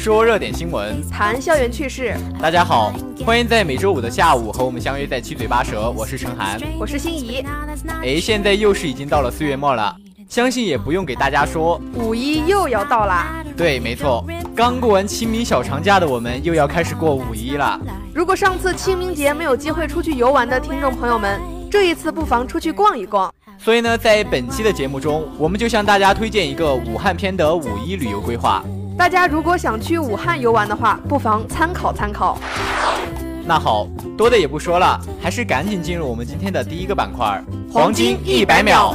说热点新闻，谈校园趣事。大家好，欢迎在每周五的下午和我们相约在七嘴八舌。我是陈涵，我是心怡。哎，现在又是已经到了四月末了，相信也不用给大家说，五一又要到啦。对，没错，刚过完清明小长假的我们又要开始过五一了。如果上次清明节没有机会出去游玩的听众朋友们，这一次不妨出去逛一逛。所以呢，在本期的节目中，我们就向大家推荐一个武汉篇的五一旅游规划。大家如果想去武汉游玩的话，不妨参考参考。那好多的也不说了，还是赶紧进入我们今天的第一个板块——黄金一百秒。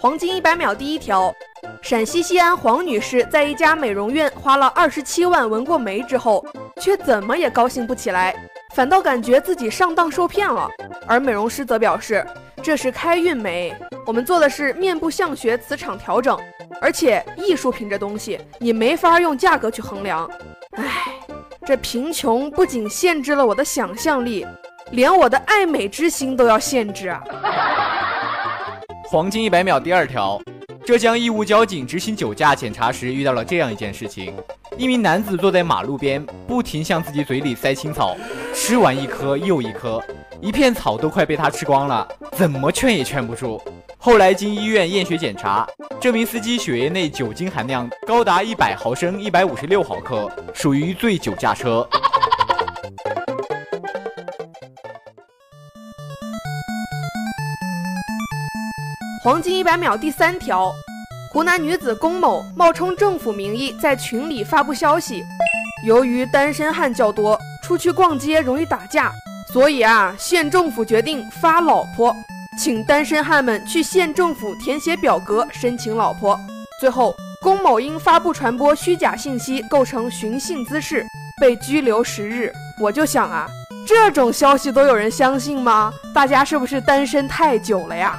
黄金一百秒第一条：陕西西安黄女士在一家美容院花了二十七万纹过眉之后，却怎么也高兴不起来，反倒感觉自己上当受骗了。而美容师则表示，这是开运眉，我们做的是面部相学磁场调整，而且艺术品这东西你没法用价格去衡量。唉，这贫穷不仅限制了我的想象力，连我的爱美之心都要限制啊！黄金一百秒第二条，浙江义乌交警执行酒驾检查时遇到了这样一件事情：一名男子坐在马路边，不停向自己嘴里塞青草，吃完一颗又一颗，一片草都快被他吃光了，怎么劝也劝不住。后来经医院验血检查，这名司机血液内酒精含量高达一百毫升一百五十六毫克，属于醉酒驾车。黄金一百秒第三条，湖南女子龚某冒充政府名义在群里发布消息，由于单身汉较多，出去逛街容易打架，所以啊，县政府决定发老婆，请单身汉们去县政府填写表格申请老婆。最后，龚某因发布传播虚假信息，构成寻衅滋事，被拘留十日。我就想啊，这种消息都有人相信吗？大家是不是单身太久了呀？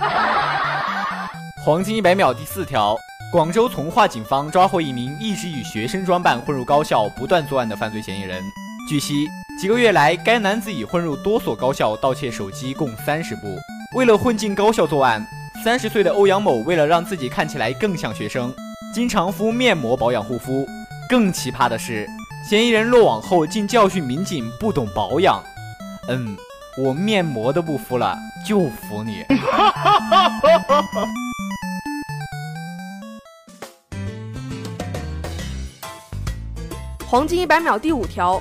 黄金一百秒第四条：广州从化警方抓获一名一直以学生装扮混入高校、不断作案的犯罪嫌疑人。据悉，几个月来，该男子已混入多所高校盗窃手机共三十部。为了混进高校作案，三十岁的欧阳某为了让自己看起来更像学生，经常敷面膜保养护肤。更奇葩的是，嫌疑人落网后竟教训民警不懂保养。嗯，我面膜都不敷了，就服你。黄金一百秒第五条，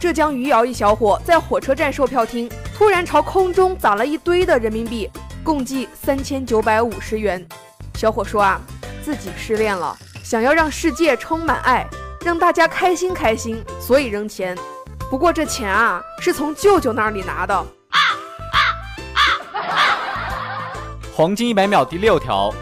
浙江余姚一小伙在火车站售票厅突然朝空中砸了一堆的人民币，共计三千九百五十元。小伙说啊，自己失恋了，想要让世界充满爱，让大家开心开心，所以扔钱。不过这钱啊，是从舅舅那里拿的。黄金一百秒第六条，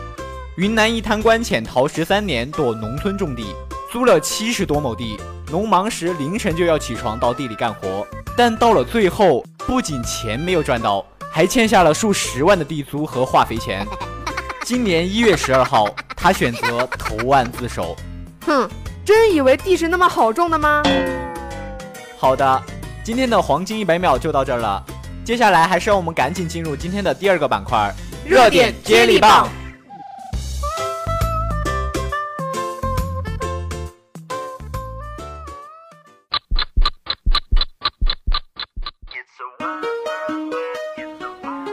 云南一贪官潜逃十三年，躲农村种地，租了七十多亩地，农忙时凌晨就要起床到地里干活，但到了最后，不仅钱没有赚到，还欠下了数十万的地租和化肥钱。今年一月十二号，他选择投案自首。哼，真以为地是那么好种的吗？好的，今天的黄金一百秒就到这儿了。接下来还是让我们赶紧进入今天的第二个板块——热点接力棒。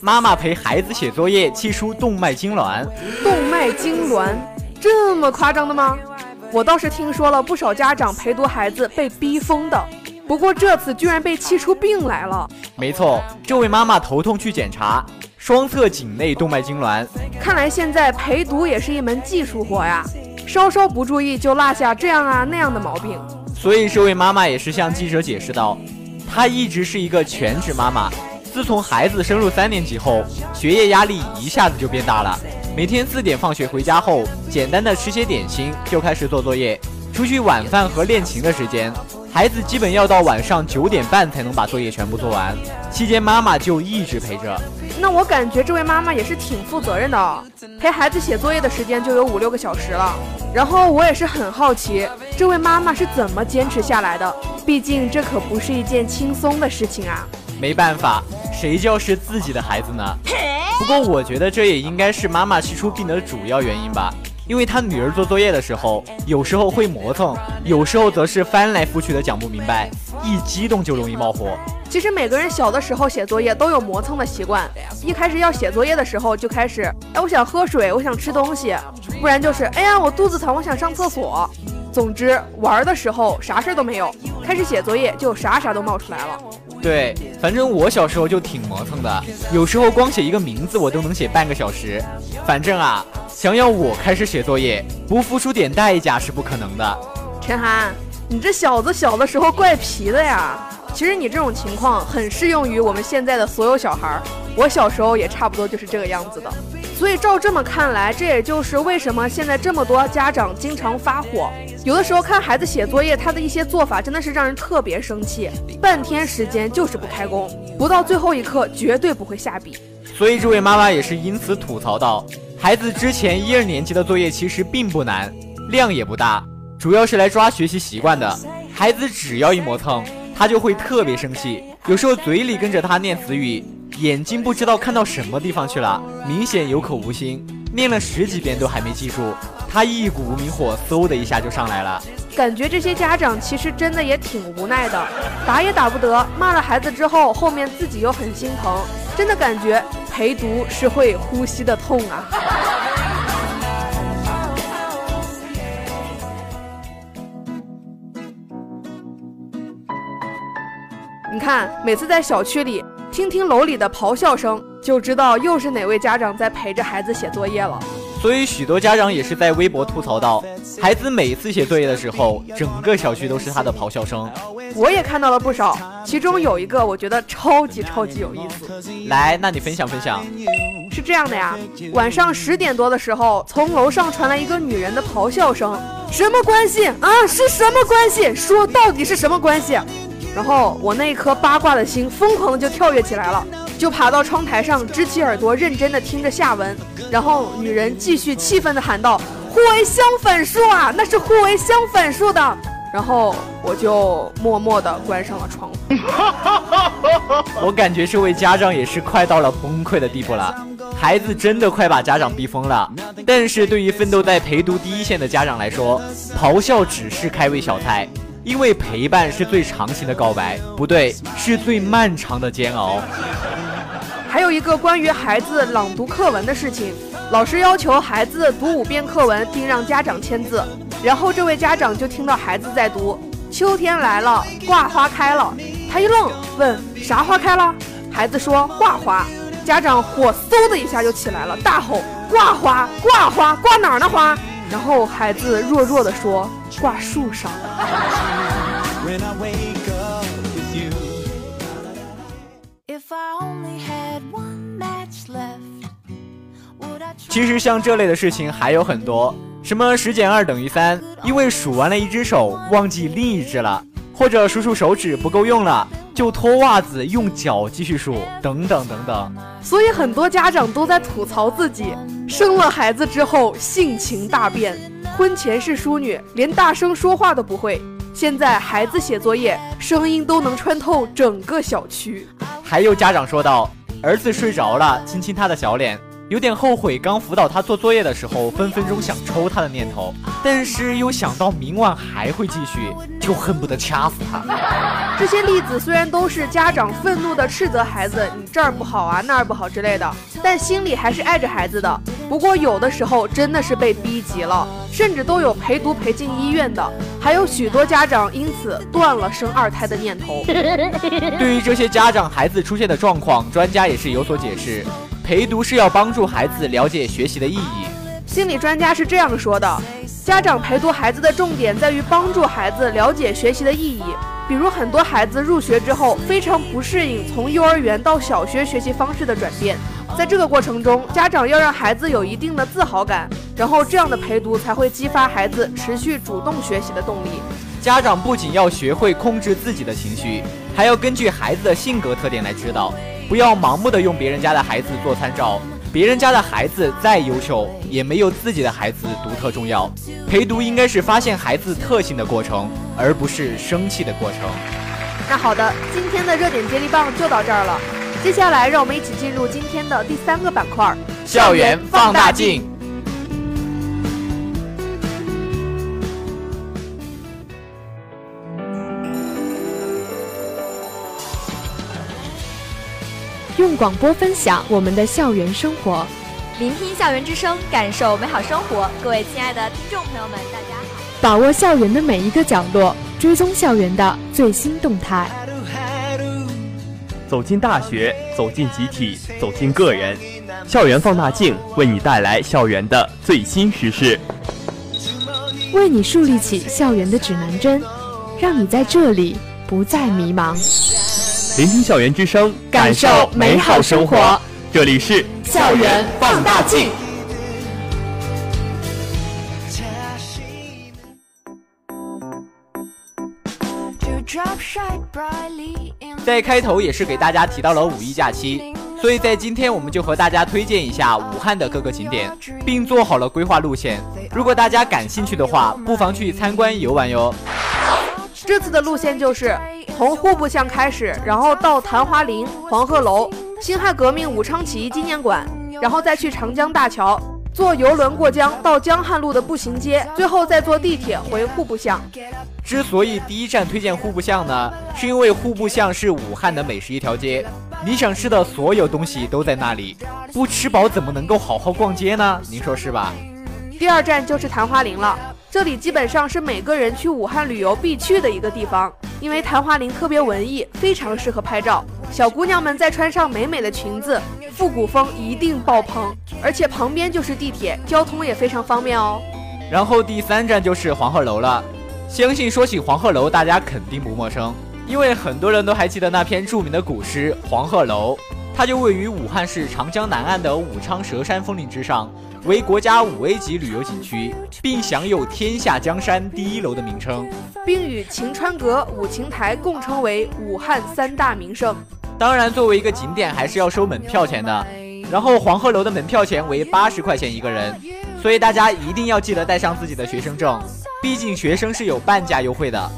妈妈陪孩子写作业，气出动脉痉挛。动脉痉挛，这么夸张的吗？我倒是听说了不少家长陪读孩子被逼疯的，不过这次居然被气出病来了。没错，这位妈妈头痛去检查，双侧颈内动脉痉挛。看来现在陪读也是一门技术活呀，稍稍不注意就落下这样啊那样的毛病。所以这位妈妈也是向记者解释道。她一直是一个全职妈妈，自从孩子升入三年级后，学业压力一下子就变大了。每天四点放学回家后，简单的吃些点心就开始做作业。除去晚饭和练琴的时间，孩子基本要到晚上九点半才能把作业全部做完。期间妈妈就一直陪着。那我感觉这位妈妈也是挺负责任的哦，陪孩子写作业的时间就有五六个小时了。然后我也是很好奇，这位妈妈是怎么坚持下来的？毕竟这可不是一件轻松的事情啊。没办法，谁教是自己的孩子呢？不过我觉得这也应该是妈妈气出病的主要原因吧。因为她女儿做作业的时候，有时候会磨蹭，有时候则是翻来覆去的讲不明白，一激动就容易冒火。其实每个人小的时候写作业都有磨蹭的习惯，一开始要写作业的时候就开始，哎，我想喝水，我想吃东西，不然就是，哎呀，我肚子疼，我想上厕所。总之，玩的时候啥事儿都没有，开始写作业就啥啥都冒出来了。对，反正我小时候就挺磨蹭的，有时候光写一个名字我都能写半个小时。反正啊，想要我开始写作业不付出点代价是不可能的。陈涵，你这小子小的时候怪皮的呀。其实你这种情况很适用于我们现在的所有小孩儿，我小时候也差不多就是这个样子的。所以照这么看来，这也就是为什么现在这么多家长经常发火。有的时候看孩子写作业，他的一些做法真的是让人特别生气。半天时间就是不开工，不到最后一刻绝对不会下笔。所以这位妈妈也是因此吐槽道：“孩子之前一二年级的作业其实并不难，量也不大，主要是来抓学习习惯的。孩子只要一磨蹭。”他就会特别生气，有时候嘴里跟着他念词语，眼睛不知道看到什么地方去了，明显有口无心，念了十几遍都还没记住，他一股无名火嗖的一下就上来了。感觉这些家长其实真的也挺无奈的，打也打不得，骂了孩子之后，后面自己又很心疼，真的感觉陪读是会呼吸的痛啊。你看，每次在小区里听听楼里的咆哮声，就知道又是哪位家长在陪着孩子写作业了。所以许多家长也是在微博吐槽道：孩子每次写作业的时候，整个小区都是他的咆哮声。我也看到了不少，其中有一个我觉得超级超级有意思。来，那你分享分享。是这样的呀，晚上十点多的时候，从楼上传来一个女人的咆哮声：什么关系啊？是什么关系？说到底是什么关系？然后我那一颗八卦的心疯狂的就跳跃起来了，就爬到窗台上，支起耳朵，认真的听着下文。然后女人继续气愤的喊道：“互为相反数啊，那是互为相反数的。”然后我就默默地关上了窗户。我感觉这位家长也是快到了崩溃的地步了，孩子真的快把家长逼疯了。但是对于奋斗在陪读第一线的家长来说，咆哮只是开胃小菜，因为陪伴是最长情的告白，不对，是最漫长的煎熬。还有一个关于孩子朗读课文的事情，老师要求孩子读五遍课文，并让家长签字。然后这位家长就听到孩子在读：“秋天来了，挂花开了。”他一愣，问：“啥花开了？”孩子说：“挂花。”家长火嗖的一下就起来了，大吼：“挂花，挂花，挂哪儿呢花？”然后孩子弱弱的说：“挂树上。”其实像这类的事情还有很多，什么十减二等于三，因为数完了一只手忘记另一只了，或者数数手指不够用了，就脱袜子用脚继续数，等等等等。所以很多家长都在吐槽自己，生了孩子之后性情大变，婚前是淑女，连大声说话都不会，现在孩子写作业，声音都能穿透整个小区。还有家长说道，儿子睡着了，亲亲他的小脸。有点后悔，刚辅导他做作业的时候，分分钟想抽他的念头，但是又想到明晚还会继续，就恨不得掐死他。这些例子虽然都是家长愤怒的斥责孩子，你这儿不好啊，那儿不好之类的，但心里还是爱着孩子的。不过有的时候真的是被逼急了，甚至都有陪读陪进医院的，还有许多家长因此断了生二胎的念头。对于这些家长孩子出现的状况，专家也是有所解释。陪读是要帮助孩子了解学习的意义。心理专家是这样说的：家长陪读孩子的重点在于帮助孩子了解学习的意义。比如，很多孩子入学之后非常不适应从幼儿园到小学学习方式的转变，在这个过程中，家长要让孩子有一定的自豪感，然后这样的陪读才会激发孩子持续主动学习的动力。家长不仅要学会控制自己的情绪，还要根据孩子的性格特点来指导。不要盲目的用别人家的孩子做参照，别人家的孩子再优秀，也没有自己的孩子独特重要。陪读应该是发现孩子特性的过程，而不是生气的过程。那好的，今天的热点接力棒就到这儿了。接下来，让我们一起进入今天的第三个板块——校园放大镜。用广播分享我们的校园生活，聆听校园之声，感受美好生活。各位亲爱的听众朋友们，大家好！把握校园的每一个角落，追踪校园的最新动态。走进大学，走进集体，走进个人，校园放大镜为你带来校园的最新时事，为你树立起校园的指南针，让你在这里不再迷茫。聆听校园之声，感受美好生活。这里是校园放大镜。在开头也是给大家提到了五一假期，所以在今天我们就和大家推荐一下武汉的各个景点，并做好了规划路线。如果大家感兴趣的话，不妨去参观游玩哟。这次的路线就是从户部巷开始，然后到昙华林、黄鹤楼、辛亥革命武昌起义纪念馆，然后再去长江大桥，坐游轮过江到江汉路的步行街，最后再坐地铁回户部巷。之所以第一站推荐户部巷呢，是因为户部巷是武汉的美食一条街，你想吃的所有东西都在那里，不吃饱怎么能够好好逛街呢？您说是吧？第二站就是昙华林了。这里基本上是每个人去武汉旅游必去的一个地方，因为昙华林特别文艺，非常适合拍照。小姑娘们再穿上美美的裙子，复古风一定爆棚。而且旁边就是地铁，交通也非常方便哦。然后第三站就是黄鹤楼了，相信说起黄鹤楼，大家肯定不陌生，因为很多人都还记得那篇著名的古诗《黄鹤楼》，它就位于武汉市长江南岸的武昌蛇山峰岭之上。为国家五 A 级旅游景区，并享有“天下江山第一楼”的名称，并与晴川阁、五琴台共称为武汉三大名胜。当然，作为一个景点，还是要收门票钱的。然后，黄鹤楼的门票钱为八十块钱一个人，所以大家一定要记得带上自己的学生证。毕竟学生是有半价优惠的。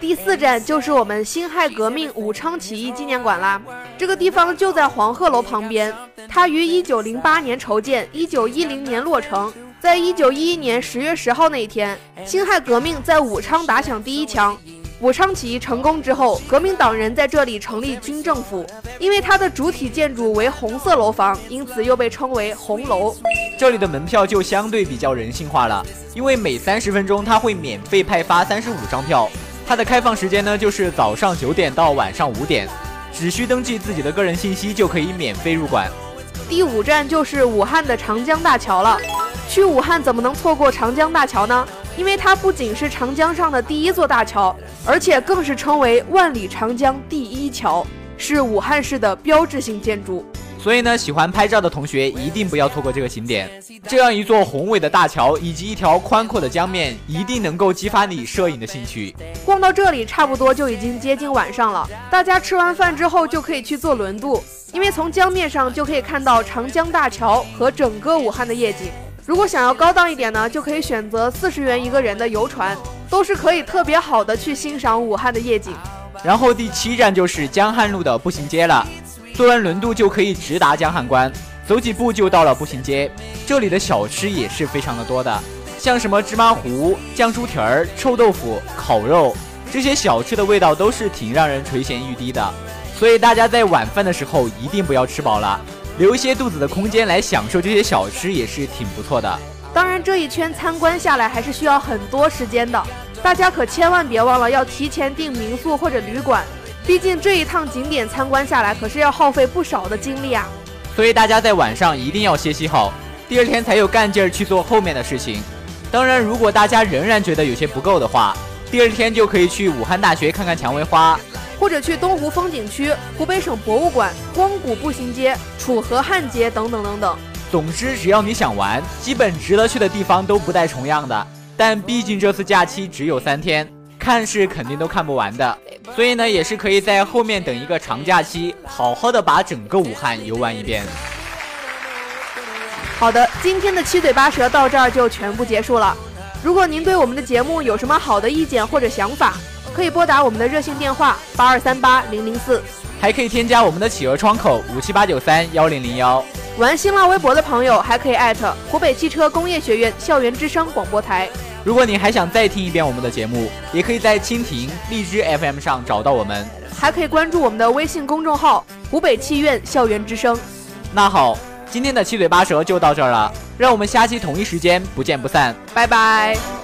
第四站就是我们辛亥革命武昌起义纪念馆啦。这个地方就在黄鹤楼旁边，它于一九零八年筹建，一九一零年落成。在一九一一年十月十号那一天，辛亥革命在武昌打响第一枪。武昌起义成功之后，革命党人在这里成立军政府。因为它的主体建筑为红色楼房，因此又被称为红楼。这里的门票就相对比较人性化了，因为每三十分钟它会免费派发三十五张票。它的开放时间呢，就是早上九点到晚上五点，只需登记自己的个人信息就可以免费入馆。第五站就是武汉的长江大桥了。去武汉怎么能错过长江大桥呢？因为它不仅是长江上的第一座大桥，而且更是称为万里长江第一桥。是武汉市的标志性建筑，所以呢，喜欢拍照的同学一定不要错过这个景点。这样一座宏伟的大桥以及一条宽阔的江面，一定能够激发你摄影的兴趣。逛到这里，差不多就已经接近晚上了。大家吃完饭之后，就可以去坐轮渡，因为从江面上就可以看到长江大桥和整个武汉的夜景。如果想要高档一点呢，就可以选择四十元一个人的游船，都是可以特别好的去欣赏武汉的夜景。然后第七站就是江汉路的步行街了，坐完轮渡就可以直达江汉关，走几步就到了步行街。这里的小吃也是非常的多的，像什么芝麻糊、酱猪蹄儿、臭豆腐、烤肉，这些小吃的味道都是挺让人垂涎欲滴的。所以大家在晚饭的时候一定不要吃饱了，留一些肚子的空间来享受这些小吃也是挺不错的。当然，这一圈参观下来还是需要很多时间的。大家可千万别忘了要提前订民宿或者旅馆，毕竟这一趟景点参观下来可是要耗费不少的精力啊。所以大家在晚上一定要歇息好，第二天才有干劲儿去做后面的事情。当然，如果大家仍然觉得有些不够的话，第二天就可以去武汉大学看看蔷薇花，或者去东湖风景区、湖北省博物馆、光谷步行街、楚河汉街等等等等。总之，只要你想玩，基本值得去的地方都不带重样的。但毕竟这次假期只有三天，看是肯定都看不完的，所以呢，也是可以在后面等一个长假期，好好的把整个武汉游玩一遍。好的，今天的七嘴八舌到这儿就全部结束了。如果您对我们的节目有什么好的意见或者想法，可以拨打我们的热线电话八二三八零零四，还可以添加我们的企鹅窗口五七八九三幺零零幺。玩新浪微博的朋友还可以艾特湖北汽车工业学院校园之声广播台。如果你还想再听一遍我们的节目，也可以在蜻蜓、荔枝 FM 上找到我们，还可以关注我们的微信公众号“湖北汽院校园之声”。那好，今天的七嘴八舌就到这儿了，让我们下期同一时间不见不散，拜拜。